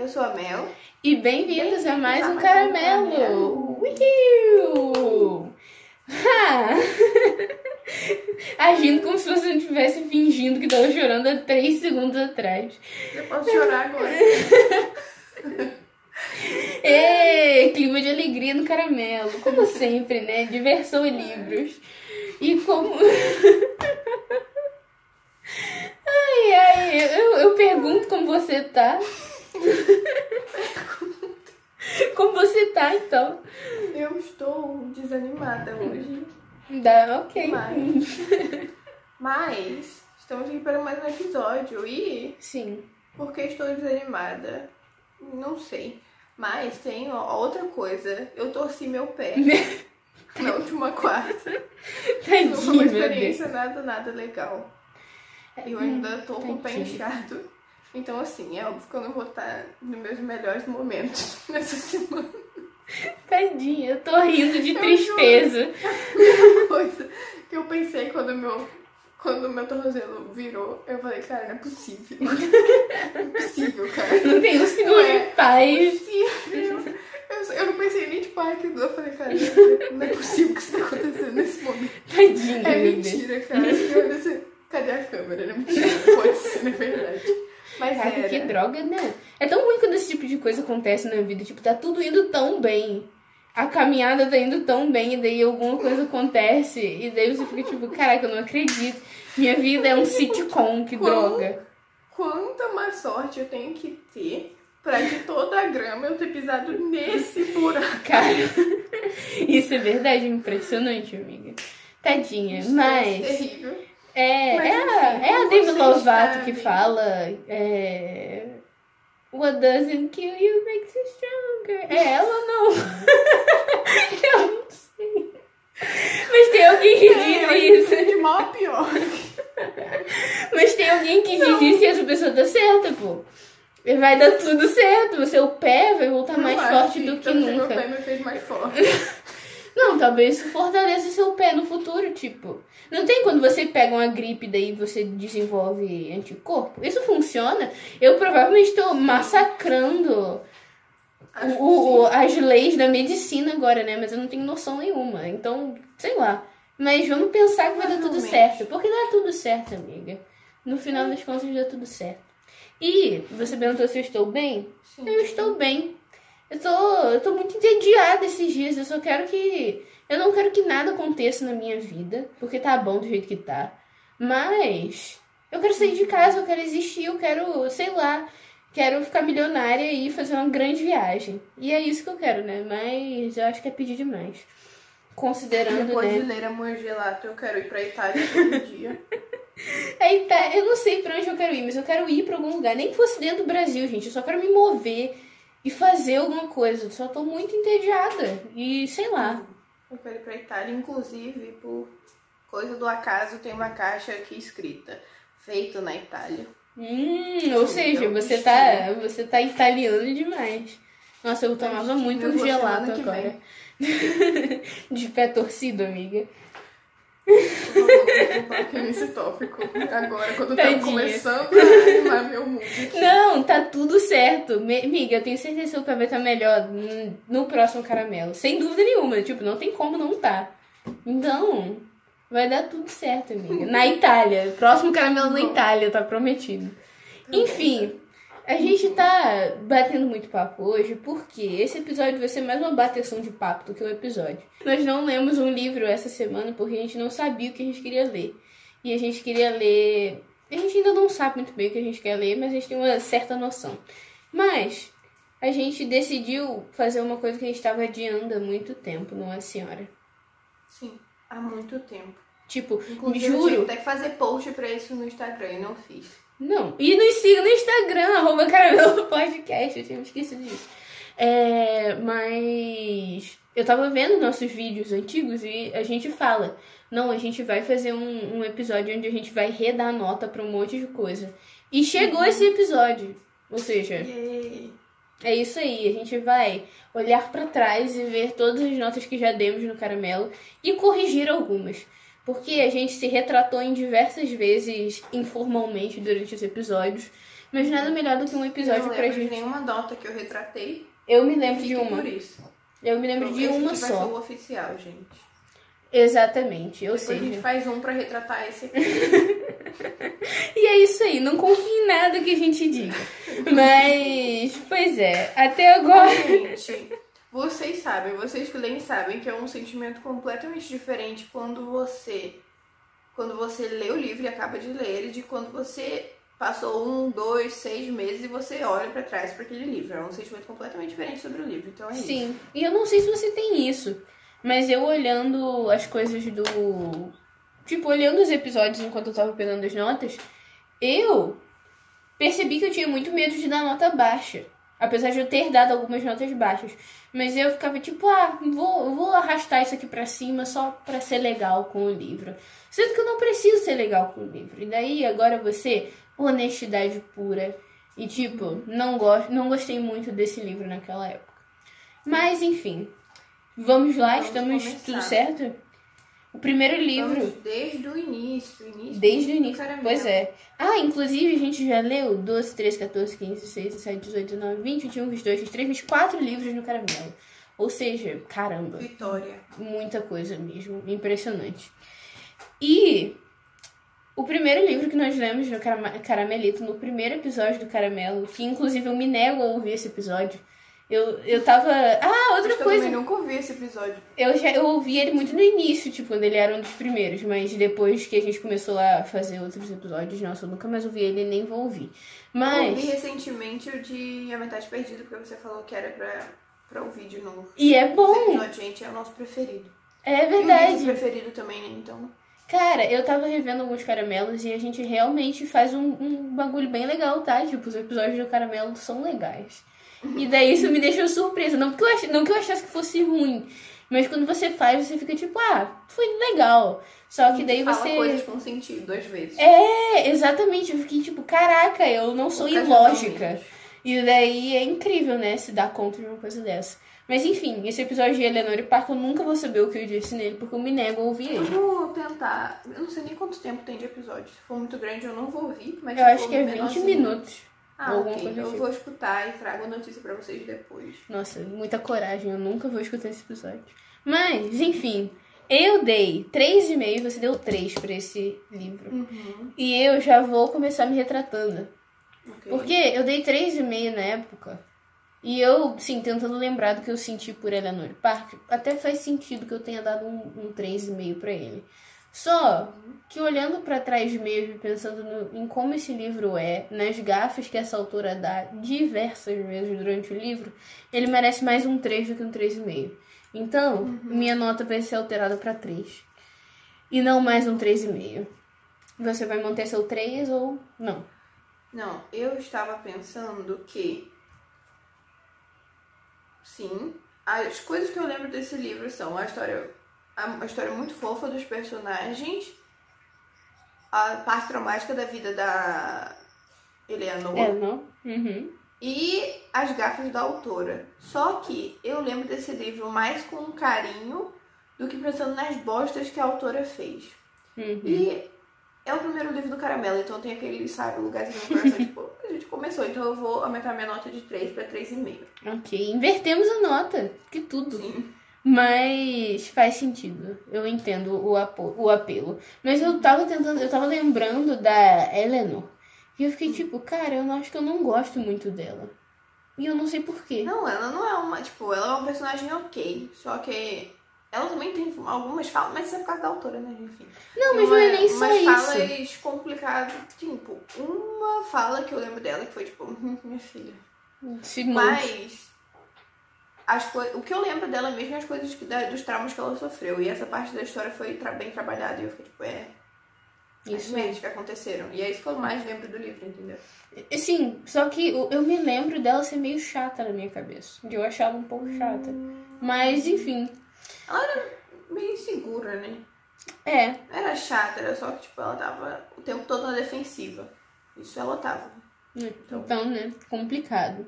Eu sou a Mel. E bem-vindos a mais um caramelo! Uhul! Ha! Agindo como se você não estivesse fingindo que tava chorando há três segundos atrás. Eu posso chorar agora. Ê, clima de alegria no caramelo, como sempre, né? Diversão e livros. E como. Ai, ai, eu, eu pergunto como você tá. Como você tá, então? Eu estou desanimada hoje. Dá, ok. Mas. Mas. Estamos aqui para mais um episódio. E. Sim. Por que estou desanimada? Não sei. Mas tem ó, outra coisa. Eu torci meu pé na última quarta. Não foi Tadinho, uma experiência nada, nada legal. Eu ainda tô com o pé tadinho. inchado. Então, assim, é óbvio que eu não vou estar nos meus melhores momentos nessa semana. Tadinha, eu tô rindo de Eu tristeza. Uma coisa que eu pensei quando meu, quando meu tornozelo virou, eu falei, cara, não é possível. Não é possível, cara. Não tem um segundo Ué. de paz. Possível. Eu, eu não pensei nem tipo, ai que dor. Eu falei, cara, não é possível que isso tá acontecendo nesse momento. Tadinho, É mentira, cara. Cadê a câmera? Não é mentira. Pode ser, não é verdade. Mas Caraca, era. que droga, né? É tão ruim quando esse tipo de coisa acontece na vida. Tipo, tá tudo indo tão bem. A caminhada tá indo tão bem, e daí alguma coisa acontece. E daí você fica tipo, caraca, eu não acredito. Minha vida é um sitcom, que Quão- droga. Quanta má sorte eu tenho que ter pra de toda a grama eu ter pisado nesse buraco. Cara, isso é verdade, impressionante, amiga. Tadinha, Isso mas. É terrível. É, Mas, é, a, enfim, é a Demi Lovato que sabem. fala. É, What doesn't kill you makes you stronger. É ela ou não? Eu não sei. Mas tem alguém que É, diz isso. de mal a pior. Mas tem alguém que diz isso e essa pessoa tá certa, pô. Vai dar tudo certo. O seu pé vai voltar mais Não forte acho, do que Meu nunca. pé me fez mais forte. Não, talvez isso fortaleça seu pé no futuro, tipo. Não tem quando você pega uma gripe daí você desenvolve anticorpo? Isso funciona? Eu provavelmente estou massacrando o, o- as leis da medicina agora, né? Mas eu não tenho noção nenhuma. Então, sei lá. Mas vamos pensar que vai dar tudo certo. Porque dá tudo certo, amiga. No final das contas, dá tudo certo. E você perguntou se eu estou bem? Sim. Eu estou bem. Eu tô, eu tô muito entediada esses dias. Eu só quero que. Eu não quero que nada aconteça na minha vida, porque tá bom do jeito que tá. Mas. Eu quero sair de casa, eu quero existir, eu quero, sei lá. Quero ficar milionária e fazer uma grande viagem. E é isso que eu quero, né? Mas eu acho que é pedir demais. Considerando, Depois né? de ler Amor Gelato, eu quero ir pra Itália todo dia. Aí tá, eu não sei pra onde eu quero ir, mas eu quero ir pra algum lugar. Nem que fosse dentro do Brasil, gente. Eu só quero me mover e fazer alguma coisa. Só tô muito entediada. E sei lá. Eu quero ir pra Itália, inclusive, por coisa do acaso, tem uma caixa aqui escrita. Feito na Itália. Hum, ou seja, você tá, você tá italiano demais. Nossa, eu tomava Eu muito gelato agora. De pé torcido, amiga. Eu vou aqui nesse tópico. Agora, quando eu tava Tadinha. começando a animar meu mundo. Não, tá tudo certo. Me- Amiga, eu tenho certeza que pé vai estar melhor no próximo caramelo. Sem dúvida nenhuma. Tipo, não tem como não tá. Então, vai dar tudo certo, amiga. Na Itália. Próximo caramelo na. Itália, tá prometido. Enfim, a gente tá batendo muito papo hoje porque esse episódio vai ser mais uma bateção de papo do que um episódio. Nós não lemos um livro essa semana porque a gente não sabia o que a gente queria ler. E a gente queria ler. A gente ainda não sabe muito bem o que a gente quer ler, mas a gente tem uma certa noção. Mas a gente decidiu fazer uma coisa que a gente estava adiando há muito tempo, não é, senhora? Sim, há muito tempo. Tipo, Inclusive, eu juro. tive até que fazer post pra isso no Instagram e não fiz. Não. E nos siga no Instagram, arroba caramelo podcast. Eu tinha esquecido disso. É, mas eu tava vendo nossos vídeos antigos e a gente fala. Não, a gente vai fazer um, um episódio onde a gente vai redar nota pra um monte de coisa. E chegou esse episódio. Ou seja, Yay. é isso aí. A gente vai olhar pra trás e ver todas as notas que já demos no caramelo e corrigir algumas. Porque a gente se retratou em diversas vezes informalmente durante os episódios Mas nada melhor do que um Eu episódio não pra lembro de gente. nenhuma nota que eu retratei. Eu me lembro de uma. por isso. Eu me lembro de Esse uma aqui vai ser só. o oficial, gente. Exatamente. Ou Depois a gente faz um pra retratar esse aqui. E é isso aí. Não confie em nada que a gente diga. Mas, pois é. Até agora. Gente, vocês sabem, vocês que leem sabem que é um sentimento completamente diferente quando você quando você lê o livro e acaba de ler ele de quando você passou um, dois, seis meses e você olha pra trás pra aquele livro. É um sentimento completamente diferente sobre o livro. Então é isso. Sim. E eu não sei se você tem isso. Mas eu olhando as coisas do. Tipo, olhando os episódios enquanto eu tava pegando as notas, eu percebi que eu tinha muito medo de dar nota baixa. Apesar de eu ter dado algumas notas baixas. Mas eu ficava tipo, ah, vou, vou arrastar isso aqui pra cima só pra ser legal com o livro. Sendo que eu não preciso ser legal com o livro. E daí agora você, honestidade pura. E tipo, não, gosto, não gostei muito desse livro naquela época. Mas enfim. Vamos lá, Vamos estamos começar. tudo certo? O primeiro livro. Vamos desde o início, início Desde o início. caramelo. Pois é. Ah, inclusive a gente já leu 12, 13, 14, 15, 16, 17, 18, 19, 20, 21, 22, 23, 24 livros no caramelo. Ou seja, caramba, Vitória. muita coisa mesmo. Impressionante. E o primeiro livro que nós lemos no Caramelito, no primeiro episódio do Caramelo, que inclusive eu me nego a ouvir esse episódio. Eu, eu tava. Ah, outra Acho eu coisa. também nunca ouvi esse episódio. Eu já eu ouvi ele muito no início, tipo, quando ele era um dos primeiros, mas depois que a gente começou a fazer outros episódios, nossa, eu nunca mais ouvi ele e nem vou ouvir. Eu ouvi Mas. recentemente o de A Metade Perdida, porque você falou que era pra, pra ouvir de novo. E é Esse bom! episódio, gente, é o nosso preferido. É E o verdade. preferido também, né? Então. Cara, eu tava revendo alguns caramelos e a gente realmente faz um, um bagulho bem legal, tá? Tipo, os episódios do caramelo são legais. E daí isso me deixou surpresa. Não, porque eu ach... não que eu achasse que fosse ruim, mas quando você faz, você fica tipo, ah, foi legal. Só que daí Fala você. coisas com sentido, duas vezes. É, exatamente. Eu fiquei tipo, caraca, eu não sou ilógica. E daí é incrível, né, se dar conta de uma coisa dessa. Mas enfim, esse episódio de Eleanor e Parker, eu nunca vou saber o que eu disse nele, porque eu me nego a ouvir ele. Vamos tentar. Eu não sei nem quanto tempo tem de episódio. Se for muito grande, eu não vou ouvir. Mas Eu acho que é 20 menorzinho- minutos. Ah, ok. Eu vou escutar e trago a notícia pra vocês depois. Nossa, muita coragem, eu nunca vou escutar esse episódio. Mas, enfim, eu dei 3,5, você deu 3 pra esse livro. Uhum. E eu já vou começar me retratando. Ok. Porque eu dei 3,5 na época. E eu, sim, tentando lembrar do que eu senti por Eleanor Park, até faz sentido que eu tenha dado um, um 3,5 pra ele. Só que olhando pra trás mesmo, pensando no- em como esse livro é, nas gafas que essa autora dá diversas vezes durante o livro, ele merece mais um 3 do que um 3,5. Então, minha nota vai ser alterada pra 3. E não mais um 3,5. Você vai manter seu 3 ou não? Não, eu estava pensando que. Sim, as coisas que eu lembro desse livro são a história, a, a história muito fofa dos personagens, a parte traumática da vida da Eleanor? Uhum. e as gafas da autora. Só que eu lembro desse livro mais com carinho do que pensando nas bostas que a autora fez. Uhum. E é o primeiro livro do Caramelo, então tem aquele, sabe, lugarzinho no coração, tipo, a gente começou, então eu vou aumentar minha nota de 3 pra 3,5. Ok, invertemos a nota, que tudo. Sim. Mas faz sentido. Eu entendo o, apo o apelo. Mas eu tava tentando, eu tava lembrando da Eleanor. E eu fiquei tipo, cara, eu acho que eu não gosto muito dela. E eu não sei porquê. Não, ela não é uma, tipo, ela é uma personagem ok, só que ela também tem algumas falas, mas isso é por causa da autora, né, enfim. Não, mas não é nem só umas isso. falas complicadas, tipo, uma fala que eu lembro dela que foi tipo, "Hum, minha filha. Se. Mas as o que eu lembro dela mesmo é as coisas que, da- dos traumas que ela sofreu. E essa parte da história foi tra- bem trabalhada. E eu fiquei tipo, é. Isso merdas que aconteceram. E é isso que eu mais lembro do livro, entendeu? Sim, só que eu eu me lembro dela ser meio chata na minha cabeça. De eu achava um pouco chata. Mas, enfim. Meio insegura, né? É, Era chata, era só que tipo, ela tava o tempo todo na defensiva. Isso ela tava. então, né? Complicado.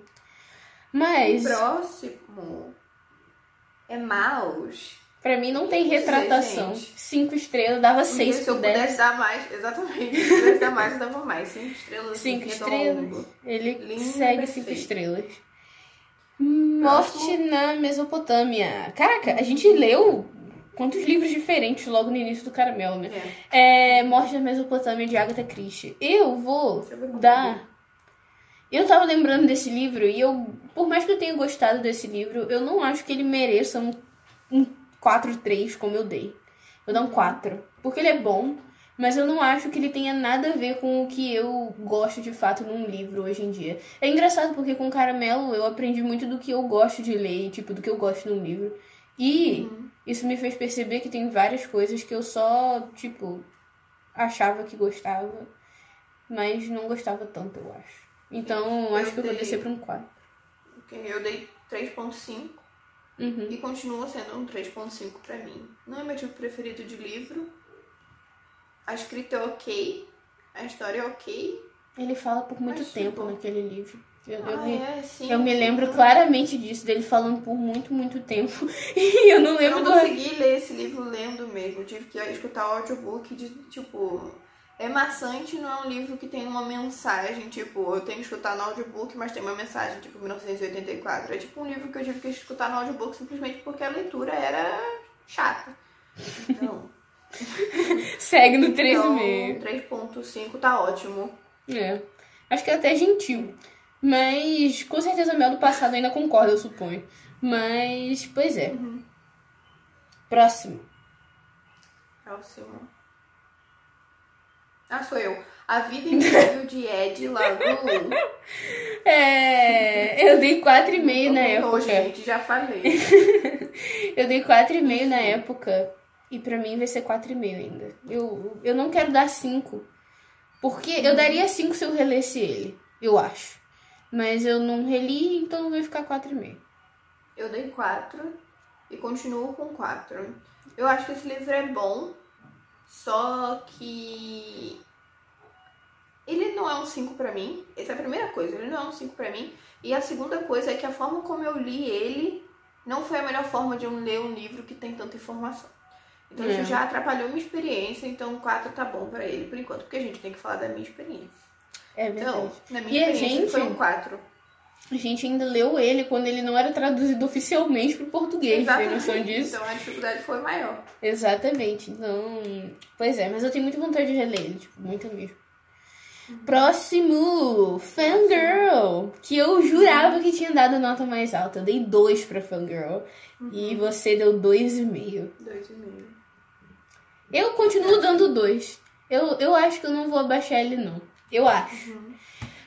O Mas. próximo é Maus. Pra mim não tem Dizer, retratação. gente. Cinco estrelas, dava seis se eu dez. pudesse dar mais, exatamente. Se eu pudesse dar mais, eu dava mais. Cinco estrelas. Cinco assim, estrelas. Ele Lindo, segue perfeito. cinco estrelas. Morte na Mesopotâmia. Caraca, a gente leu quantos livros diferentes logo no início do Caramelo, né? É. É Morte na Mesopotâmia de Agatha Christie. Eu vou dar. Eu tava lembrando desse livro e eu, por mais que eu tenha gostado desse livro, eu não acho que ele mereça um, um 4-3 como eu dei. Eu dou um 4. Porque ele é bom, mas eu não acho que ele tenha nada a ver com o que eu gosto de fato num livro hoje em dia. É engraçado porque com Caramelo eu aprendi muito do que eu gosto de ler, tipo, do que eu gosto num livro. E isso me fez perceber que tem várias coisas que eu só, tipo, achava que gostava, mas não gostava tanto, eu acho. Então, Eu acho que eu vou dei- descer pra um 4. Ok, Eu dei 3.5 Uhum. e continua sendo um 3.5 pra mim. Não é meu tipo preferido de livro. A escrita é ok. A história é ok. Ele fala por muito Mas, tempo tipo, naquele livro. Eu, eu Ah, me, é, sim. eu me lembro Não- claramente disso, dele falando por muito, muito tempo. E eu não Eu lembro não do. consegui ler esse livro lendo mesmo. Tive que escutar o audiobook de, tipo... É maçante, não é um livro que tem uma mensagem, tipo, eu tenho que escutar no audiobook, mas tem uma mensagem, tipo, 1984. É tipo um livro que eu tive que escutar no audiobook simplesmente porque a leitura era chata. Então, Segue no então 3,5. 3.5 tá ótimo. É. Acho que é até gentil. Mas com certeza Mel do passado ainda concorda, eu suponho. Mas, pois é. Próximo. Próximo. Ah, sou eu. A Vida Invisível de Ed Lagoon. É, eu dei 4,5 na época. gente, já falei. Eu dei 4,5 na época. E pra mim vai ser 4,5 ainda. Eu, eu não quero dar 5. Porque eu daria 5 se eu relesse ele, eu acho. Mas eu não reli, então vai ficar 4,5. Eu dei 4 e continuo com 4. Eu acho que esse livro é bom, só que ele não é um 5 pra mim. Essa é a primeira coisa, ele não é um 5 pra mim. E a segunda coisa é que a forma como eu li ele não foi a melhor forma de eu ler um livro que tem tanta informação. Então É. isso já atrapalhou minha experiência, então 4 tá bom pra ele por enquanto, porque a gente tem que falar da minha experiência. É verdade. Então, na E minha a experiência gente- foi um 4. A gente ainda leu ele quando ele não era traduzido oficialmente pro português, tem noção disso? Então a dificuldade foi maior. Exatamente. Então, pois é, mas eu tenho muita vontade de reler ele, tipo, muita mesmo. Próximo, Fangirl, que eu jurava que tinha dado nota mais alta. Eu dei 2 pra Fangirl e você deu 2,5. 2,5. Eu continuo dando 2. Eu, eu acho que eu não vou abaixar ele, não. Eu acho.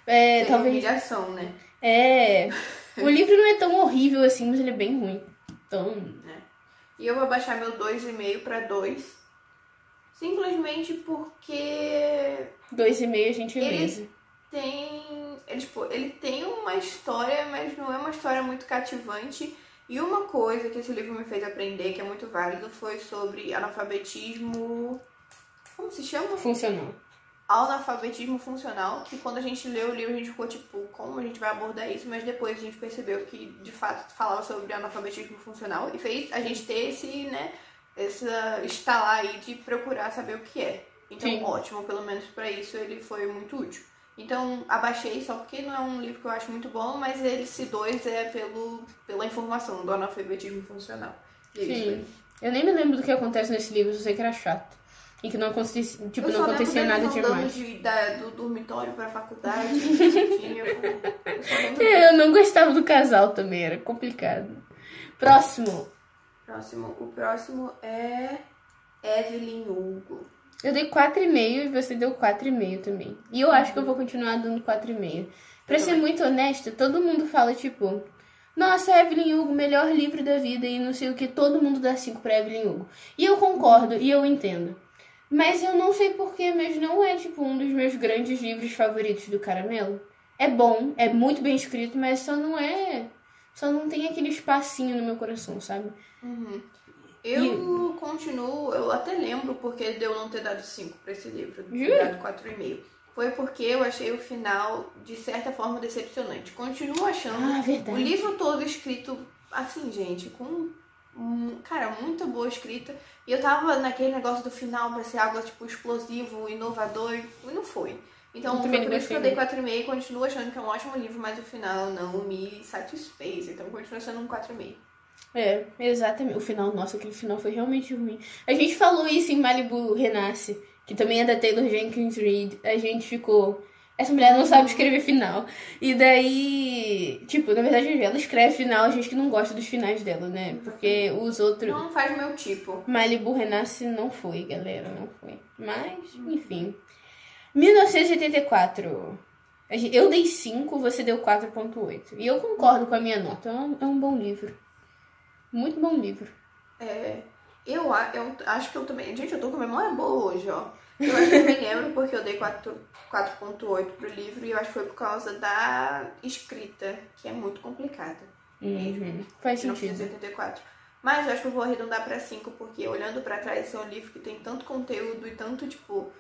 É, Sem talvez. humilhação, né? É. O livro não é tão horrível assim, mas ele é bem ruim. Então, E eu vou baixar meu 2,5 pra 2. Simplesmente porque 2,5 a gente Ele- beleza. tem. Ele, tipo, ele tem uma história, mas não é uma história muito cativante. E uma coisa que esse livro me fez aprender, que é muito válido, foi sobre analfabetismo. Como se chama? Funcionou. Analfabetismo funcional. Que quando a gente leu o livro, a gente ficou tipo, como a gente vai abordar isso? Mas depois a gente percebeu que de fato falava sobre analfabetismo funcional e fez a gente ter esse, né, essa estalar aí de procurar saber o que é. Então, Sim. ótimo, pelo menos pra isso ele foi muito útil. Então, abaixei só porque não é um livro que eu acho muito bom, mas esse dois é pelo, pela informação do analfabetismo funcional. E é isso. Sim. Eu nem me lembro do que acontece nesse livro, eu sei que era chato. E que não acontecia, tipo, eu não acontecia nada demais. de, da, do dormitório pra faculdade. eu, disso. Eu não gostava do casal também, era complicado. Próximo. Próximo. O próximo é Evelyn Hugo. Eu dei 4,5 e você deu 4,5 também. E eu acho que eu vou continuar dando 4,5. Pra Eu ser também. muito honesta, todo mundo fala, tipo, nossa, Evelyn Hugo, melhor livro da vida e não sei o que, todo mundo dá 5 pra Evelyn Hugo. E eu concordo e eu entendo. Mas eu não sei porquê, mas não é, tipo, um dos meus grandes livros favoritos do Caramelo. É bom, é muito bem escrito, mas só não é. Só não tem aquele espacinho no meu coração, sabe? Uhum. Eu continuo, eu até lembro porque de eu não ter dado 5 pra esse livro, dado 4,5. Foi porque eu achei o final, de certa forma, decepcionante. Continuo achando Ah, o livro todo escrito assim, gente, com Cara, muito boa escrita. E eu tava naquele negócio do final pra ser algo, tipo, explosivo, inovador, e não foi. Então, Eu foi por isso que eu dei 4,5 e continuo achando que é um ótimo livro, mas o final não me satisfez. Então, continua sendo um 4,5. É, exatamente. O final, nossa, aquele final foi realmente ruim. A gente falou isso em Malibu Renasce, que também é da Taylor Jenkins Reid. A gente ficou. Essa mulher não sabe escrever final. E daí. Tipo, na verdade, ela escreve final, a gente que não gosta dos finais dela, né? Porque os outros. Não faz meu tipo. Malibu Renasce não foi, galera, não foi. Mas, enfim. 1984. A gente- Eu dei 5, você deu 4.8. E eu concordo com a minha nota. É um, é um bom livro. Muito bom livro. É, eu, a- eu acho que eu também. Gente, eu tô com memória boa hoje, ó. Eu acho que eu me lembro porque eu dei 4 4.8 pro livro e eu acho que foi por causa da escrita, que é muito complicada. Uhum. Faz sentido. 1984. Mas eu acho que eu vou arredondar pra 5, porque olhando pra trás, esse é um livro que tem tanto conteúdo e tanto, tipo,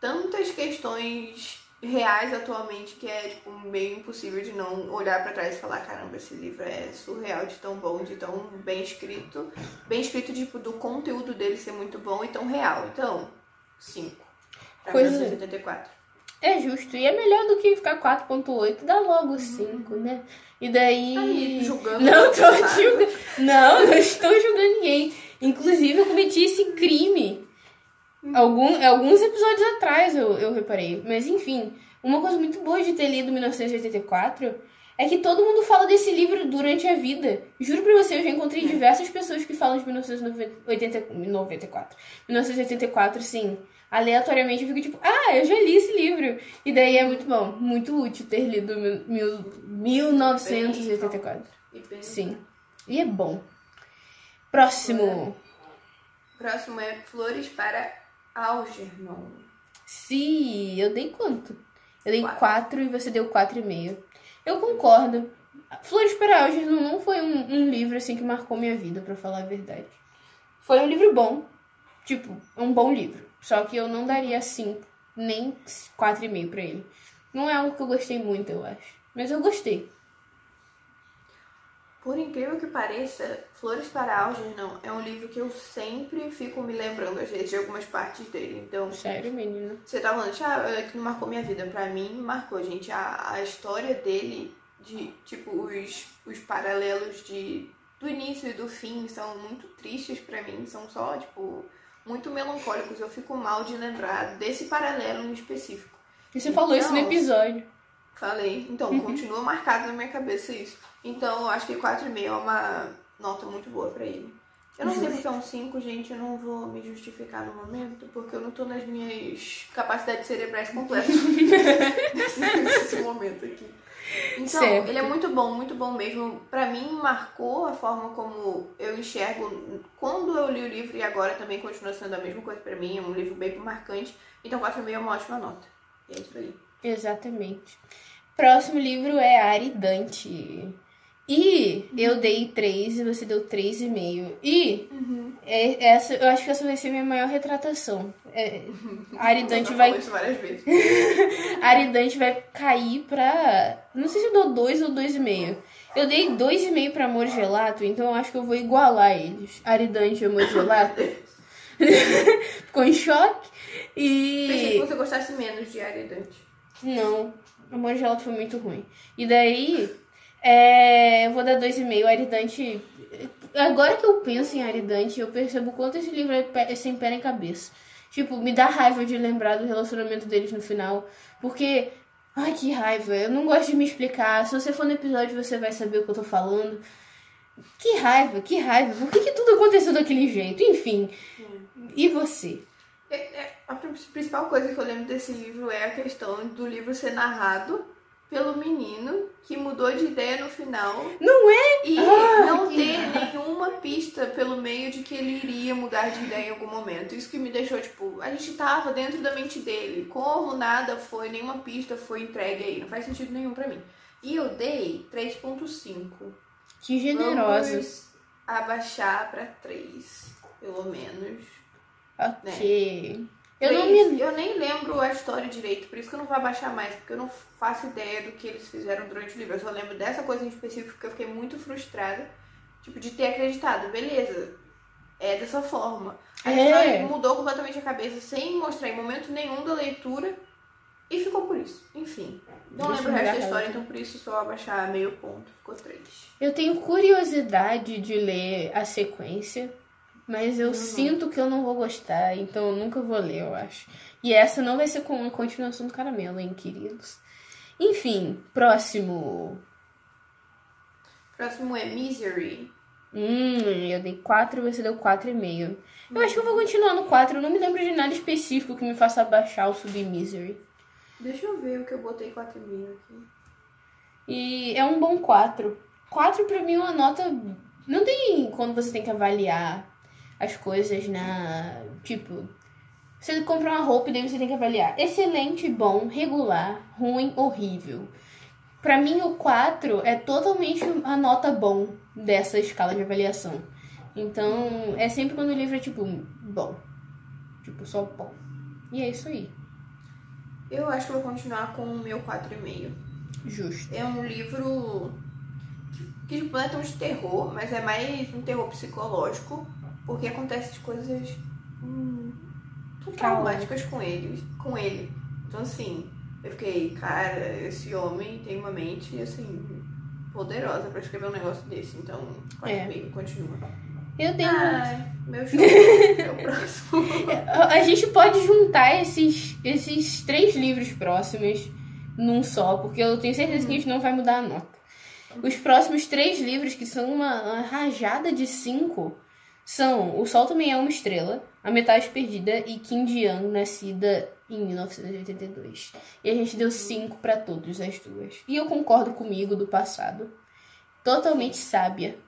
tantas questões reais atualmente que é, tipo, meio impossível de não olhar pra trás e falar, caramba, esse livro é surreal de tão bom, de tão bem escrito. Bem escrito, tipo, do conteúdo dele ser muito bom e tão real. Então, 5. Pra Pois é. 1984. É justo. E é melhor do que ficar 4.8. Dá logo 5, né? E daí. Tá aí, julgando. Não tô julgando. Não, não estou julgando ninguém. Inclusive, eu cometi esse crime. Algum, alguns episódios atrás eu, eu reparei. Mas enfim, uma coisa muito boa de ter lido 1984 é que todo mundo fala desse livro durante a vida. Juro pra você, eu já encontrei diversas pessoas que falam de 1984. 1984, sim. Aleatoriamente eu fico tipo, ah, eu já li esse livro. E daí é muito bom, muito útil ter lido mil, mil, 1984. E bem- Sim. E é bom. Próximo. Próximo é Flores para Algernon. Sim, eu dei quanto? Eu dei Quatro. 4 e você deu 4,5. Eu concordo. Flores para Algernon não foi um, um livro assim que marcou minha vida, pra falar a verdade. Foi um livro bom. Tipo, um bom livro. Só que eu não daria 5, nem 4,5 pra ele. Não é algo que eu gostei muito, eu acho. Mas eu gostei. Por incrível que pareça, Flores para Algernon é um livro que eu sempre fico me lembrando, às vezes, de algumas partes dele. Então, Sério, menina. você tá falando, ah, é que não marcou minha vida. Pra mim, marcou, gente. A, a história dele, de, tipo, os, os paralelos de, do início e do fim são muito tristes pra mim. São só, tipo, muito melancólicos. Eu fico mal de lembrar desse paralelo em específico. E você falou isso no episódio. Falei. Então, continua marcado na minha cabeça isso. Então, eu acho que 4,5 é uma nota muito boa pra ele. Eu não sei porque é um 5, gente, eu não vou me justificar no momento, porque eu não tô nas minhas capacidades cerebrais completas nesse, momento aqui. Então, Certo. ele é muito bom, muito bom mesmo. Pra mim, marcou a forma como eu enxergo quando eu li o livro e agora também continua sendo a mesma coisa pra mim. É um livro bem marcante. Então, 4,5 é uma ótima nota. E é isso aí. Exatamente. Próximo livro é Aridante. E eu dei 3 e você deu 3,5. E é, essa, eu acho que essa vai ser minha maior retratação. É, vai, falei isso várias vezes. Aridante vai cair pra. Não sei se eu dou 2 ou 2,5. Eu dei 2,5 pra Amor Gelato, então eu acho que eu vou igualar eles. Aridante e Amor Gelato. Ficou em choque. Pensei que E. você gostasse menos de Aridante. Não, Amor Gelato foi muito ruim. E daí. É, eu vou dar 2,5. Aridante. Agora que eu penso em Aridante, eu percebo o quanto esse livro é é sem pé nem cabeça. Tipo, me dá raiva de lembrar do relacionamento deles no final. Porque. Ai, que raiva. Eu não gosto de me explicar. Se você for no episódio, você vai saber o que eu tô falando. Que raiva, que raiva. Por que, que tudo aconteceu daquele jeito? Enfim. E você? É- é- a prin- principal coisa que eu lembro desse livro é a questão do livro ser narrado pelo menino que mudou de ideia no final Não é? e Ah, não ter nenhuma pista pelo meio de que ele iria mudar de ideia em algum momento. Isso que me deixou, tipo, a gente tava dentro da mente dele. Como nada foi, nenhuma pista foi entregue aí. Não faz sentido nenhum pra mim. E eu dei 3.5. Que generosa. Vamos abaixar pra 3, pelo menos. Ok. Eu não me. eu nem lembro a história direito, por isso que eu não vou abaixar mais, porque eu não faço ideia do que eles fizeram durante o livro. Eu só lembro dessa coisa em específico que eu fiquei muito frustrada. Tipo, de ter acreditado, beleza. É dessa forma. A É. história mudou completamente a cabeça sem mostrar em momento nenhum da leitura e ficou por isso. Enfim. Não Deixa lembro o resto da história, então por isso só abaixar meio ponto. Ficou três. Eu tenho curiosidade de ler a sequência, mas eu sinto que eu não vou gostar, então eu nunca vou ler, eu acho. E essa não vai ser com uma continuação do caramelo, hein, queridos? Enfim, próximo. Próximo é Misery. Hum, eu dei 4 e você deu 4,5. Eu acho que eu vou continuar no 4, eu não me lembro de nada específico que me faça abaixar ou subir Misery. Deixa eu ver o que eu botei 4,5 aqui. E é um bom 4. 4 pra mim é uma nota. Não tem quando você tem que avaliar as coisas na. Tipo, você compra uma roupa e daí você tem que avaliar. Excelente, bom, regular, ruim, horrível. Pra mim, o 4 é totalmente a nota bom dessa escala de avaliação. Então, é sempre quando o livro é tipo, bom. Tipo, só bom. E é isso aí. Eu acho que vou continuar com o meu 4,5. Justo. É um livro que, que tipo, não é tão de terror, mas é mais um terror psicológico, porque acontecem coisas hum, traumáticas com ele, com ele. Então assim, eu fiquei, cara, esse homem tem uma mente assim poderosa pra escrever um negócio desse. Então, 4,5 continua. Eu um Ah, meu show é o próximo. A a gente pode juntar esses, esses três livros próximos num só, porque eu tenho certeza que a gente não vai mudar a nota. Os próximos três livros, que são uma, uma rajada de cinco, são O Sol Também é uma Estrela, A Metade Perdida e Kim Ji-young, nascida em 1982. E a gente deu cinco pra todos as duas. E eu concordo comigo do passado. Totalmente sábia.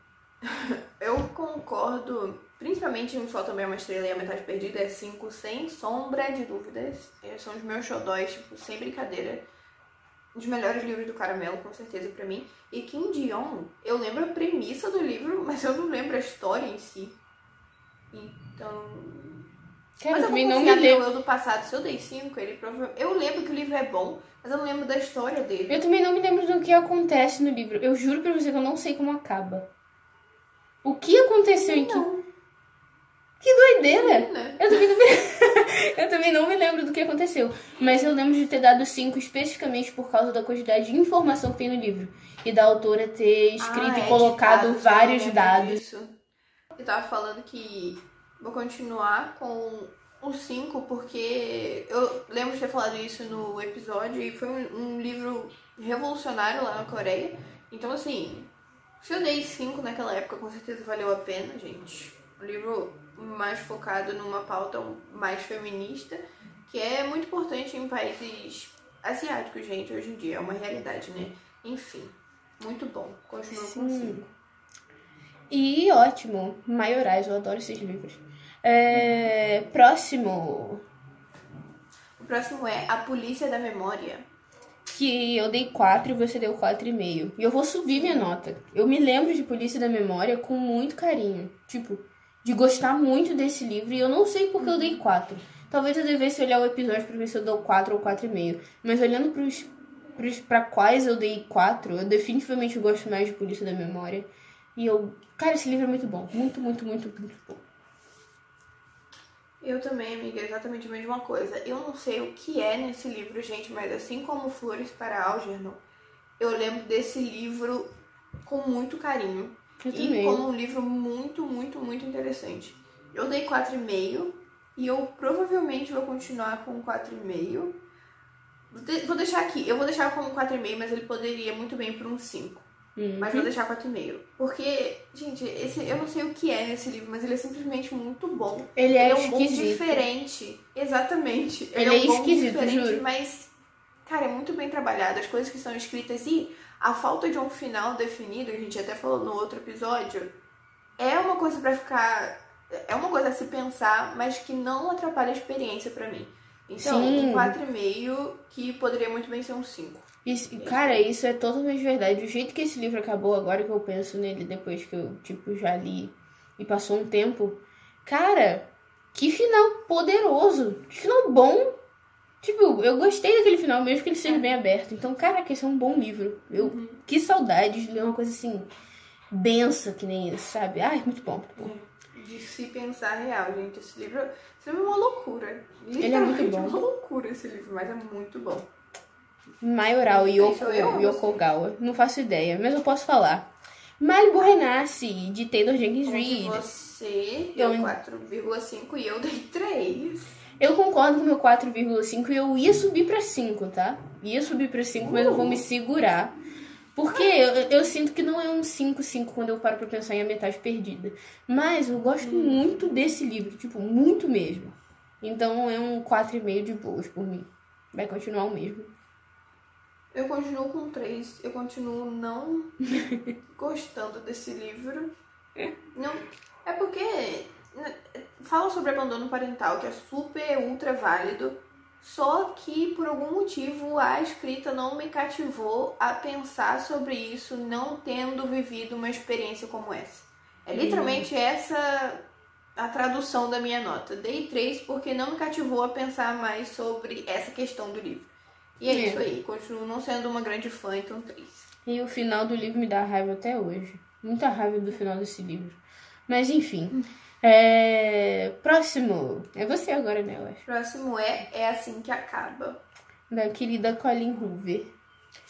Eu concordo, principalmente em Sol Também é uma Estrela e a Metade Perdida, é 5 sem sombra de dúvidas. Eles são os meus xodóis, tipo, sem brincadeira. Um dos melhores livros do Caramelo, com certeza, pra mim. E Kim Dion, eu lembro a premissa do livro, mas eu não lembro a história em si. Então... Cara, mas eu também não me lembro. eu do passado. Se eu dei 5, ele provavelmente... Eu lembro que o livro é bom, mas eu não lembro da história dele. Eu também não me lembro do que acontece no livro. Eu juro pra você que eu não sei como acaba. O que aconteceu em que. Não, Que doideira! né? Eu também, não me... eu também não me lembro do que aconteceu. Mas eu lembro de ter dado cinco especificamente por causa da quantidade de informação que tem no livro. E da autora ter escrito Ah, e é, colocado dados, vários eu lembro dados. disso. Eu tava falando que vou continuar com o 5, porque eu lembro de ter falado isso no episódio e foi um, um livro revolucionário lá na Coreia. Então, assim, se eu dei 5 naquela época, com certeza valeu a pena, gente. Um livro mais focado numa pauta mais feminista, que é muito importante em países asiáticos, gente, hoje em dia. É uma realidade, né? Enfim, muito bom. Continuo com Sim. 5. E ótimo. Maiorais, eu adoro esses livros. É, Próximo. O próximo é A Polícia da Memória. que eu dei 4 e você deu 4,5. E eu vou subir minha nota. Eu me lembro de Polícia da Memória com muito carinho. Tipo, de gostar muito desse livro e eu não sei porque eu dei 4. Talvez eu devesse olhar o episódio pra ver se eu dou 4 ou 4,5. Mas olhando pros, pros pra quais eu dei 4, eu definitivamente gosto mais de Polícia da Memória. E eu. Cara, esse livro é muito bom. Muito, muito, muito, muito bom. Eu também, amiga, exatamente a mesma coisa. Eu não sei o que é nesse livro, gente, mas assim como Flores para Algernon, eu lembro desse livro com muito carinho. Eu e também. como um livro muito, muito, muito interessante. Eu dei 4,5 e eu provavelmente vou continuar com 4,5. Vou de- Vou deixar aqui, eu vou deixar como 4,5, mas ele poderia muito bem para um 5. Uhum. Mas vou deixar 4,5. Porque, gente, esse, eu não sei o que é nesse livro, mas ele é simplesmente muito bom. Ele é Ele é um bom diferente. Exatamente. Ele um é bom esquisito, diferente, juro. Mas, cara, é muito bem trabalhado. As coisas que são escritas e a falta de um final definido, a gente até falou no outro episódio, é uma coisa pra ficar. É uma coisa a se pensar, mas que não atrapalha a experiência pra mim. Então, Sim. um 4,5 que poderia muito bem ser um 5. Isso- cara, isso é totalmente verdade. O jeito que esse livro acabou, agora que eu penso nele, depois que eu, tipo, já li e passou um tempo. Cara, que final poderoso. Que final bom. Tipo, eu gostei daquele final, mesmo que ele seja bem aberto. Então, caraca, esse é um bom livro. Eu, Que saudade de ler uma coisa assim. densa que nem isso, sabe? Ai, muito bom, muito bom. De se pensar real, gente. Esse livro, esse livro é uma loucura. Ele é muito bom. É uma loucura esse livro, mas é muito bom. Maioral Yoko, Yokogawa. Não faço ideia, mas eu posso falar. Malibu Renasce, de Taylor Jenkins Reid. você Eu- deu 4,5 e eu dei 3. Eu concordo com o meu 4,5 e eu ia subir pra 5, tá? Ia subir pra 5, mas eu vou me segurar. Porque eu, eu sinto que não é um 5, 5 quando eu paro pra pensar em A Metade Perdida. Mas eu gosto muito desse livro, tipo, muito mesmo. Então é um 4,5 de boas por mim. Vai continuar o mesmo. Eu continuo com 3. Eu continuo não gostando desse livro. Não, é porque né, fala sobre abandono parental, que é super, ultra válido. Só que por algum motivo a escrita não me cativou a pensar sobre isso, não tendo vivido uma experiência como essa. É literalmente essa a tradução da minha nota. Dei 3 porque não me cativou a pensar mais sobre essa questão do livro. E é, É. isso aí, continuo não sendo uma grande fã, então 3. E o final do livro me dá raiva até hoje. Muita raiva do final desse livro. Mas enfim. É... Próximo. É você agora, né, eu acho. Próximo é É Assim Que Acaba. Da querida Colin Hoover.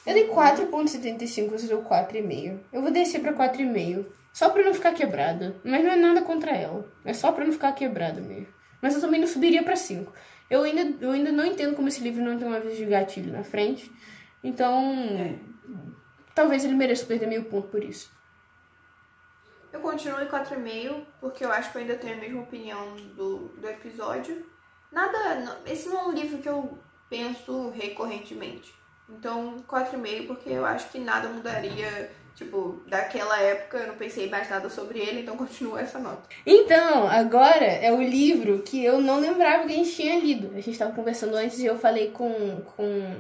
Eu dei 4.75, você deu 4,5. Eu vou descer pra 4,5. Só pra não ficar quebrada. Mas não é nada contra ela. É só pra não ficar quebrada mesmo. Mas eu também não subiria pra 5. Eu ainda, eu ainda não entendo como esse livro não tem uma vez de gatilho na frente. Então, talvez ele mereça perder meio ponto por isso. Eu continuo em 4,5 porque eu acho que eu ainda tenho a mesma opinião do, do episódio. Nada. não- Esse não é um livro que eu penso recorrentemente. Então, 4,5 porque eu acho que nada mudaria. Tipo, daquela época eu não pensei mais nada sobre ele, então continuo essa nota. Então, agora é o livro que eu não lembrava que a gente tinha lido. A gente tava conversando antes e eu falei com, com,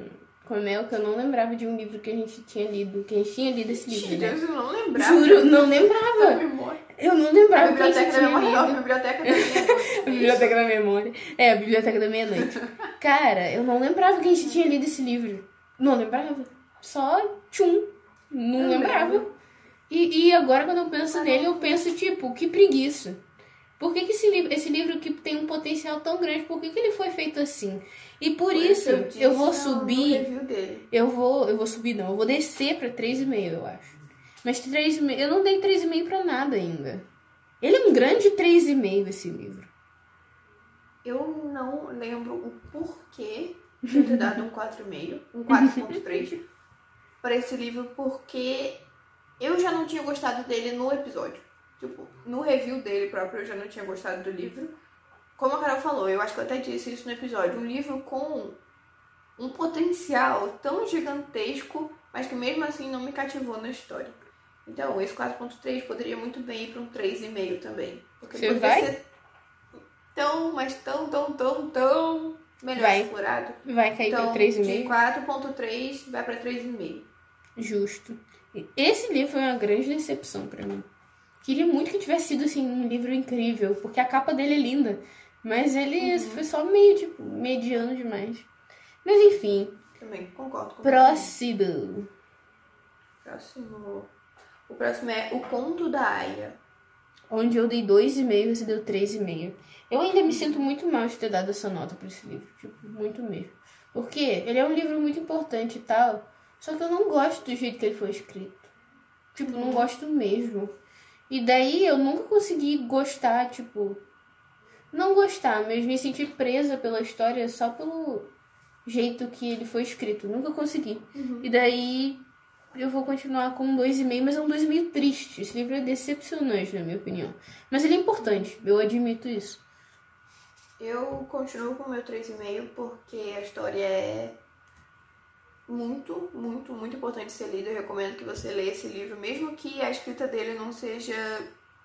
com a Mel que eu não lembrava de um livro que a gente tinha lido, que a gente tinha lido esse livro, né? Deus, eu não lembrava. Juro, não lembrava. memória. Eu não A lembrava que a gente tinha memória, a lido. biblioteca da minha A Biblioteca da Memória. É, a Biblioteca da Meia-Noite. Cara, eu não lembrava que a gente tinha lido esse livro. Não lembrava. Só tchum. Não Eu lembrava. lembro. E, e agora, quando eu penso nele, eu penso, tipo, que preguiça. Por que, que esse, livro, esse livro que tem um potencial tão grande, por que, que ele foi feito assim? E por isso, Eu eu, vou subir. Eu vou, eu vou subir, não. Eu vou descer pra 3,5, eu acho. Mas 3,5. Eu não dei 3,5 pra nada ainda. Ele é um grande 3,5 esse livro. Eu não lembro o porquê de ter dado um 4,5, um 4.3 para esse livro, porque eu já não tinha gostado dele no episódio. Tipo, no review dele próprio eu já não tinha gostado do livro. Como a Carol falou, eu acho que eu até disse isso no episódio, um livro com um potencial tão gigantesco, mas que mesmo assim não me cativou na história. Então, esse 4.3 poderia muito bem ir para um 3,5 também. Porque Você vai? ser tão, mas tão, tão, tão, tão melhor Vai. explorado. Vai cair Então, de 3,5. 4.3 vai para 3,5. Justo. Esse livro foi uma grande decepção pra mim. Queria muito que tivesse sido assim um livro incrível, porque a capa dele é linda, mas ele foi só meio tipo mediano demais. Mas enfim, Também concordo com próximo. Próximo. O próximo é O Conto da Aya. Onde eu dei 2,5 você deu 3,5. Eu ainda me sinto muito mal de ter dado essa nota pra esse livro, tipo, muito mesmo. Porque ele é um livro muito importante e tal, só que eu não gosto do jeito que ele foi escrito. Tipo, não gosto mesmo. E daí eu nunca consegui gostar, tipo. Não gostar, mas me sentir presa pela história só pelo jeito que ele foi escrito. Nunca consegui. E daí eu vou continuar com um 2,5, mas é um 2,5 triste. Esse livro é decepcionante, na minha opinião. Mas ele é importante, eu admito isso. Eu continuo com o meu 3,5 porque a história é muito, muito, muito importante ser lida. Eu recomendo que você leia esse livro, mesmo que a escrita dele não seja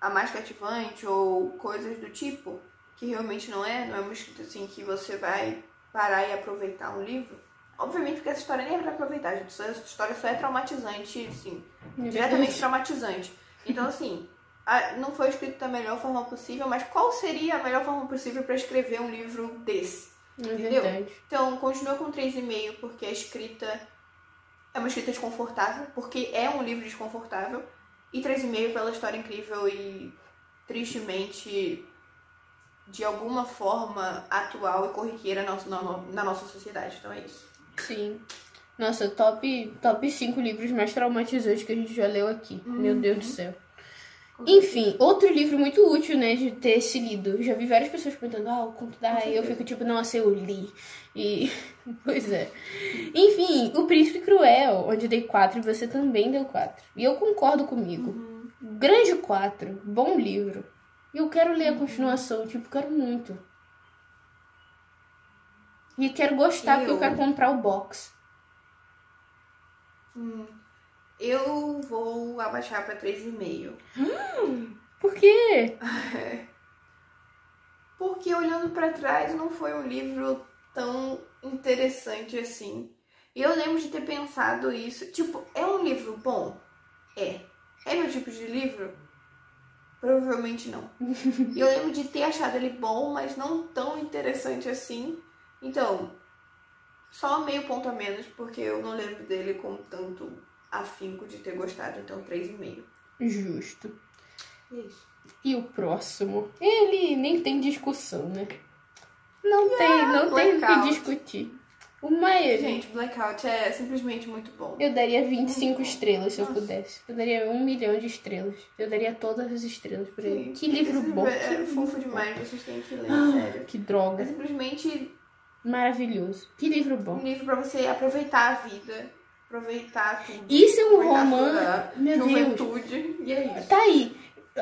a mais cativante ou coisas do tipo, que realmente não é, não é uma escrita assim que você vai parar e aproveitar um livro. Obviamente porque essa história nem é pra aproveitar, gente. Essa história só é traumatizante, assim, diretamente traumatizante. Então, assim, não foi escrito da melhor forma possível, mas qual seria a melhor forma possível para escrever um livro desse? É Entendeu? verdade. Então, continua com 3,5 porque a escrita é uma escrita desconfortável, porque é um livro desconfortável. E 3,5 pela história incrível e tristemente de alguma forma atual e corriqueira na, na, na nossa sociedade. Então é isso. Sim. Nossa, top, top 5 livros mais traumatizantes que a gente já leu aqui. Meu Deus do céu. Enfim, outro livro muito útil, né, de ter se lido. Já vi várias pessoas comentando, ah, o conto da Raia. Eu fico tipo, nossa, eu li. E. pois é. Enfim, O Príncipe Cruel, onde dei 4 e você também deu 4. E eu concordo comigo. Grande 4. Bom livro. E eu quero ler a continuação, tipo, quero muito. E quero gostar, porque eu Eu- quero comprar o box. Eu vou abaixar pra 3,5. Por quê? Porque olhando pra trás não foi um livro tão interessante assim. E eu lembro de ter pensado isso. Tipo, é um livro bom? É. É meu tipo de livro? Provavelmente não. E eu lembro de ter achado ele bom, mas não tão interessante assim. Então, só meio ponto a menos, porque eu não lembro dele com tanto afinco de ter gostado. Então, 3,5. Justo. E é isso. E o próximo? Ele nem tem discussão, né? Não tem, não tem o que Blackout. discutir. O Maia, Gente, Blackout é simplesmente muito bom. eu daria 25 estrelas se eu Nossa. pudesse. Eu daria um milhão de estrelas. Eu daria todas as estrelas pra ele. Sim. Que livro Esse bom. É que fofo livro demais, vocês têm que ler, bom. sério. Que É droga. simplesmente Maravilhoso. Que livro um bom. livro pra você aproveitar a vida, aproveitar tudo. Isso é um romance. Deus. juventude. E é isso. Tá aí.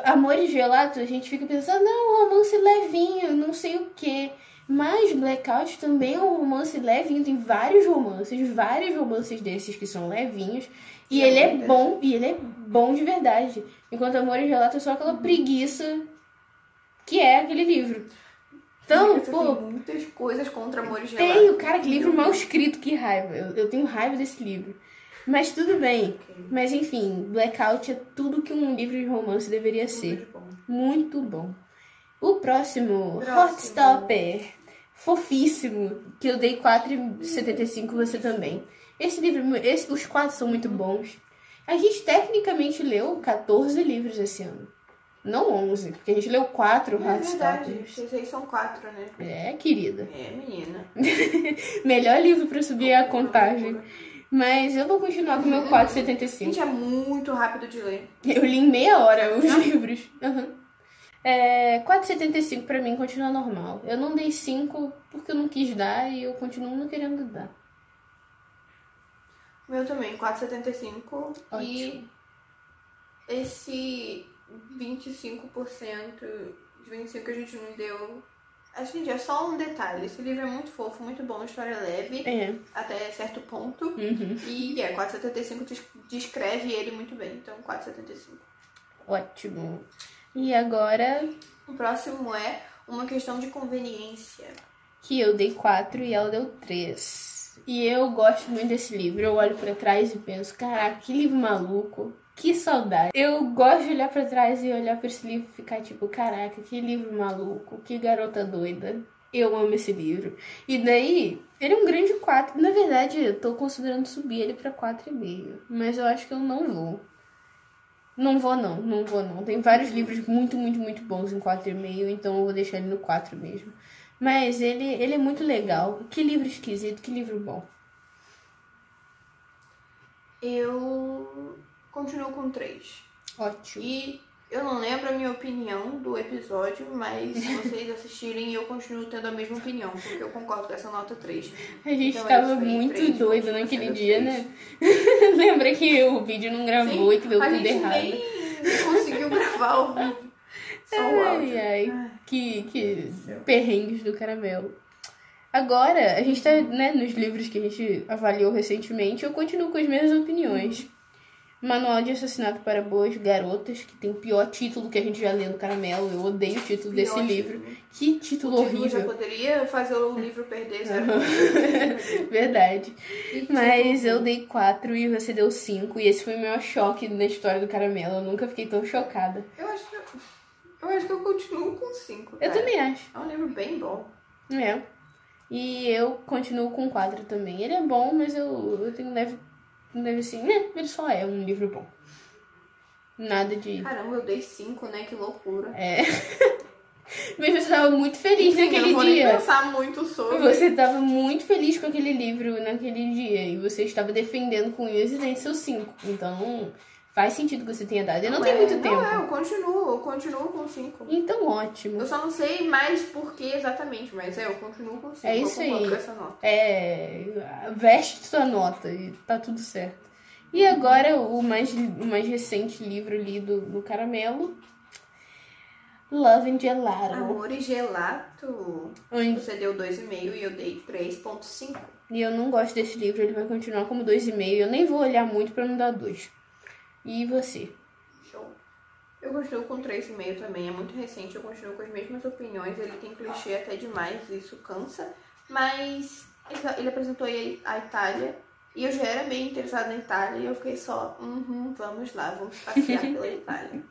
Amores Gelatos, a gente fica pensando, não, romance levinho, não sei o quê. Mas Blackout também é um romance levinho, tem vários romances, vários romances desses que são levinhos. E E é ele é bom, e ele é bom de verdade. Enquanto Amores Gelatos é só aquela preguiça que é aquele livro. Então, Você pô, tem muitas coisas contra amores tenho, gelados. cara, que livro mal escrito, que raiva. Eu, eu tenho raiva desse livro. Mas tudo bem. Ok. Mas enfim, Blackout é tudo que um livro de romance deveria ser. Tudo de bom. Muito bom. O próximo, Próximo. Hotstopper. Fofíssimo. Que eu dei 4,75 você também. Esse livro, esse- os quatro são muito bons. A gente tecnicamente leu 14 livros esse ano. Não 11, porque a gente leu 4 É verdade, Hotstoppers. esses aí são quatro, né? É, querida. É, menina. Melhor livro pra subir a contagem. Mas eu vou continuar com o meu 4,75. Gente, é muito rápido de ler. Eu li em meia hora os livros. Uhum. É, 4,75 pra mim continua normal. Eu não dei 5 porque eu não quis dar e eu continuo não querendo dar. Meu também, 4,75. E esse 25% de 25% que a gente não deu. Acho que é só um detalhe. Esse livro é muito fofo, muito bom, história leve, É. até certo ponto. Uhum. E é, 4,75 des- descreve ele muito bem. Então, 4,75. Ótimo. E agora O próximo é uma questão de conveniência. que eu dei 4 e ela deu 3. E eu gosto muito desse livro. Eu olho pra trás e penso, caraca, que livro maluco. Que saudade. Eu gosto de olhar pra trás e olhar pra esse livro e ficar tipo, caraca, que livro maluco, que garota doida. Eu amo esse livro. E daí, ele é um grande 4. Na verdade, eu tô considerando subir ele pra 4,5. Mas eu acho que eu não vou. Não vou não, não vou não. Tem vários livros muito, muito, muito bons em 4,5, então eu vou deixar ele no 4 mesmo. Mas ele, ele é muito legal. Que livro esquisito, que livro bom. Eu continuo com 3. Ótimo. E eu não lembro a minha opinião do episódio, mas se vocês assistirem, eu continuo tendo a mesma opinião, porque eu concordo com essa nota 3. A gente Então tava muito doido naquele dia, três. né? Lembra que o vídeo não gravou e que deu a tudo gente errado. nem conseguiu gravar o vídeo. Só o Ai, áudio. ai. Que, que céu. perrengues do caramelo. Agora, a gente tá, né, nos livros que a gente avaliou recentemente, eu continuo com as mesmas opiniões. Manual de Assassinato para Boas Garotas, que tem o pior título que a gente já leu no Caramelo. Eu odeio o título desse Pior livro. título. Que título O título já horrível. poderia fazer o livro perder zero. Verdade. E Mas título- eu dei 4 e você deu 5. E esse foi o maior choque na história do Caramelo. Eu nunca fiquei tão chocada. Eu acho que eu, eu acho que eu continuo com 5. Eu também acho. É um livro bem bom. É. E eu continuo com 4 também. Ele é bom, mas eu, eu tenho leve, um leve assim, né? Ele só é um livro bom. Nada de. Caramba, eu dei 5, né? Que loucura. É. Mas você tava muito feliz eu naquele não vou nem dia. pensar muito sobre. Você estava muito feliz com aquele livro naquele dia. E você estava defendendo com unhas e dentes seu 5. Então, faz sentido que você tenha dado. E não, tem é, muito não tempo. é, eu continuo, eu continuo com 5. Então, ótimo. Eu só não sei mais por que exatamente, mas é, eu continuo com 5. É isso eu aí. com essa nota. É. Veste sua nota e tá tudo certo. E agora, o mais, o mais recente livro lido no Caramelo. Love and Gelato. Amor e gelato. Onde- Você deu 2,5 e eu dei 3,5. E eu não gosto desse livro, ele vai continuar como 2,5. Eu nem vou olhar muito pra não dar 2. E você? Show. Eu continuo com 3,5 também, é muito recente, eu continuo com as mesmas opiniões. Ele tem clichê até demais, isso cansa. Mas ele, apresentou aí a Itália e eu já era meio interessada na Itália e eu fiquei só, uhum, vamos lá, vamos passear pela Itália.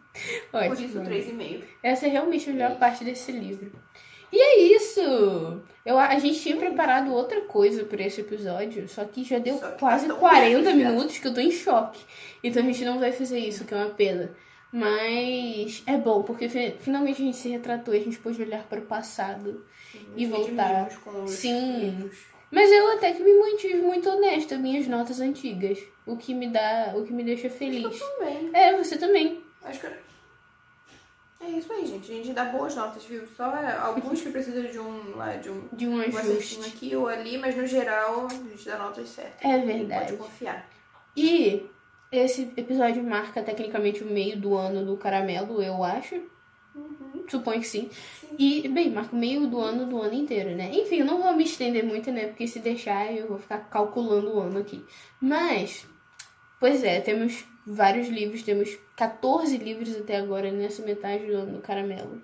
Por isso, Ótimo. 3,5. Essa é realmente a melhor parte desse livro. E é isso! Eu, a gente tinha preparado outra coisa para esse episódio, só que já deu que tá quase tão 40 tarde já. minutos que eu tô em choque. Então a gente não vai fazer isso, que é uma pena. Mas é bom, porque fi- finalmente a gente se retratou e a gente pôde olhar para o passado. E Nos voltar. Sim. livros. Mas eu até que me mantive muito honesta, minhas notas antigas. O que me dá, o que me deixa feliz. Também. É, você também. Acho que. É isso aí, gente. A gente dá boas notas, viu? Só alguns que precisam de um, lá, de um, De um ajuste. aqui ou ali, mas no geral a gente dá notas certas. É verdade. Pode confiar. E esse episódio marca tecnicamente o meio do ano do caramelo, eu acho. Suponho que sim. E, bem, marca o meio do ano do ano inteiro, né? Enfim, eu não vou me estender muito, né? Porque se deixar eu vou ficar calculando o ano aqui. Mas, pois é, temos vários livros, temos 14 livros até agora nessa metade do ano do caramelo.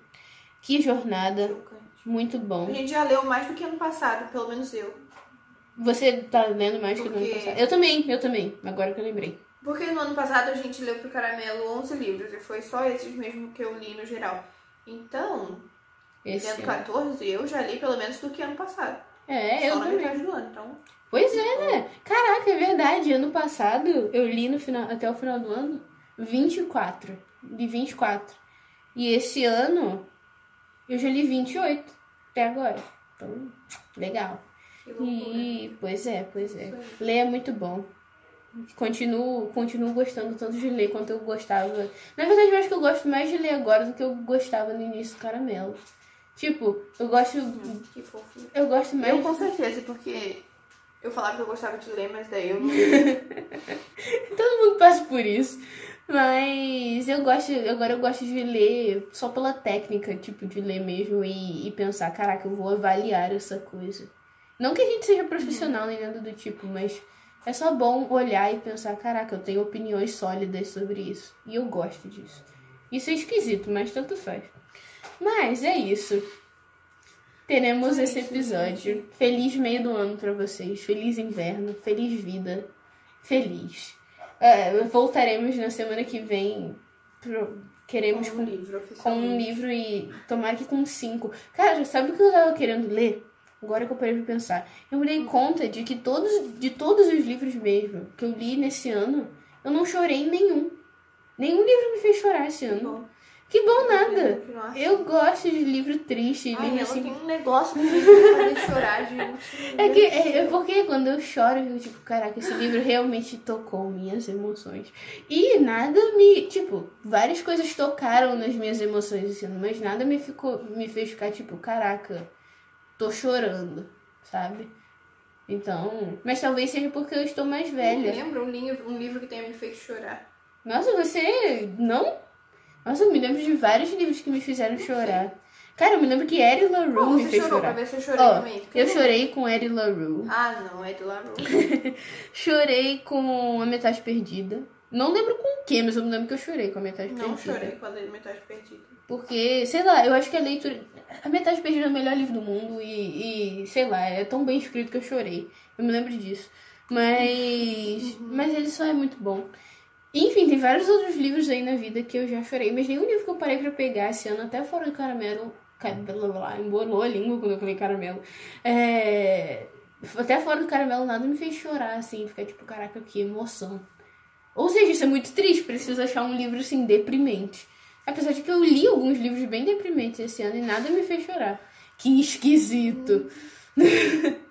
Que jornada, Chocante. muito bom. A gente já leu mais do que ano passado, pelo menos eu. Você tá lendo mais que no ano Porque- passado? Eu também, eu também, agora que eu lembrei. Porque no ano passado a gente leu pro Caramelo 11 livros e foi só esses mesmo que eu li no geral. Então, Esse lendo ano. 14, eu já li pelo menos do que ano passado. É, eu só na também. metade do ano, então. Pois é, né? Caraca, é verdade. Ano passado eu li no final, até o final do ano 24. Li 24. E esse ano eu já li 28 até agora. Então, legal. E pois é, pois é. Ler é muito bom. Continuo, continuo gostando tanto de ler quanto eu gostava. Na verdade, eu acho que eu gosto mais de ler agora do que eu gostava no início do caramelo. Tipo, eu gosto. Que fofinho. Eu gosto mais. Eu com certeza, porque eu falava que eu gostava de ler, mas daí eu não. Todo mundo passa por isso. Mas eu gosto, agora eu gosto de ler só pela técnica, tipo, de ler mesmo e, e pensar, caraca, eu vou avaliar essa coisa. Não que a gente seja profissional nem nada do tipo, mas é só bom olhar e pensar, caraca, eu tenho opiniões sólidas sobre isso. E eu gosto disso. Isso é esquisito, mas tanto faz. Mas é isso. Teremos esse episódio. Feliz meio do ano pra vocês. Feliz inverno. Feliz vida. Feliz. É, voltaremos na semana que vem. Pro- Queremos Com com, um livro, com um livro e tomara que com cinco. Cara, sabe o que eu tava querendo ler? Agora que eu parei pra pensar. Eu me dei conta de que todos, de todos os livros mesmo que eu li nesse ano, eu não chorei em nenhum. Nenhum livro me fez chorar esse ano. Que bom nada. Eu gosto de livro triste, Ai, livro assim. tem um negócio me fazer chorar, gente. É que é, é porque quando eu choro, eu tipo, caraca, esse livro realmente tocou minhas emoções. E nada me, tipo, várias coisas tocaram nas minhas emoções ano, mas nada me ficou, me fez ficar tipo, caraca, tô chorando, sabe? Então, mas talvez seja porque eu estou mais velha. Lembra um livro, um livro que tenha me feito chorar? Nossa, você não? Nossa, eu me lembro de vários livros que me fizeram chorar. Cara, eu me lembro que Eddie LaRue me você fez chorou? Pra chorar. ver se eu chorei Ó, também. Eu não- chorei com Eddie LaRue. Ah, não, de LaRue. Chorei com a metade perdida. Não lembro com o que, mas eu me lembro que eu chorei com a metade Não perdida. chorei com a Metade Perdida. Porque, sei lá, eu acho que a leitura. A metade perdida é o melhor livro do mundo e, e, sei lá, é tão bem escrito que eu chorei. Eu me lembro disso. Mas. Mas ele só é muito bom. Enfim, tem vários outros livros aí na vida que eu já chorei, mas nenhum livro que eu parei pra pegar esse ano, até fora do caramelo. ca- blá, blá, blá, Embolou a língua quando eu falei caramelo. É. Até fora do caramelo nada me fez chorar, assim, ficar tipo, caraca, que emoção. Ou seja, isso é muito triste, preciso achar um livro assim deprimente. Apesar de que eu li alguns livros bem deprimentes esse ano e nada me fez chorar. Que esquisito.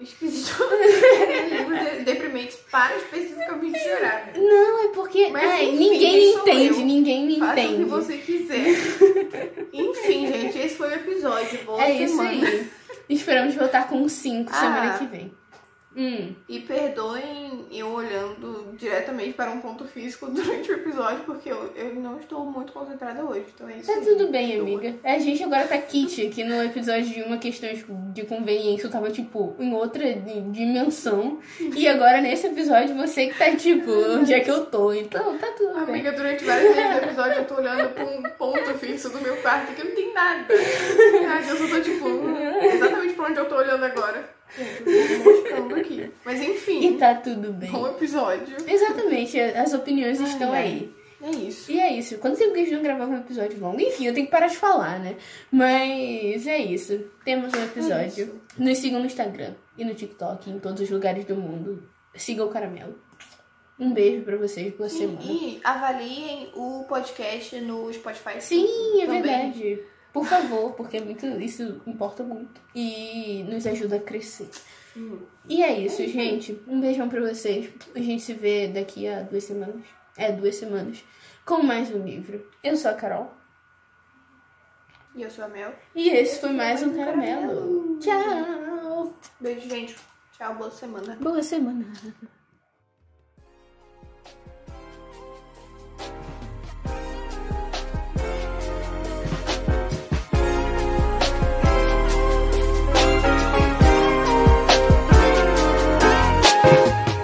Esquisito. deprimentes para especificamente chorar. né? Não, é porque Mas, é, enfim, ninguém entende, eu. ninguém me Faça o que entende. você quiser. Enfim, gente, esse foi o episódio. Boa É isso semana. aí. Esperamos voltar com 5 Ah. semana que vem. Hum. E perdoem eu olhando diretamente para um ponto físico durante o episódio, porque eu, eu não estou muito concentrada hoje. Então é isso. Tá tudo bem, amiga. A gente agora tá kit aqui no episódio de uma questão de conveniência. Eu tava, tipo, em outra di- dimensão. E agora, nesse episódio, você que tá, tipo, onde é que eu tô. Então, tá tudo bem. Amiga, durante várias vezes do episódio eu tô olhando pra um ponto fixo do meu quarto que não tem nada. Nada, eu só tô tipo, exatamente pra onde eu tô olhando agora. Eu tô aqui. Mas E enfim, tá tudo bem. bom episódio. Exatamente, as opiniões estão ai. aí. É isso. E é isso. Quanto tempo que a gente não gravava um episódio longo? Enfim, eu tenho que parar de falar, né? Mas é isso. Temos um episódio. isso. Nos sigam no Instagram e no TikTok, em todos os lugares do mundo. Siga o Caramelo. Um beijo pra vocês, boa Sim, semana. e avaliem o podcast no Spotify. Sim, é também. verdade. Por favor, porque é muito, isso importa muito. E nos ajuda a crescer. Hum. E é isso, gente. Um beijão pra vocês. A gente se vê daqui a duas semanas. É, duas semanas. Com mais um livro. Eu sou a Carol. E eu sou a Mel. E esse foi mais um caramelo. Tchau. Beijo, gente. Tchau, boa semana. Boa semana.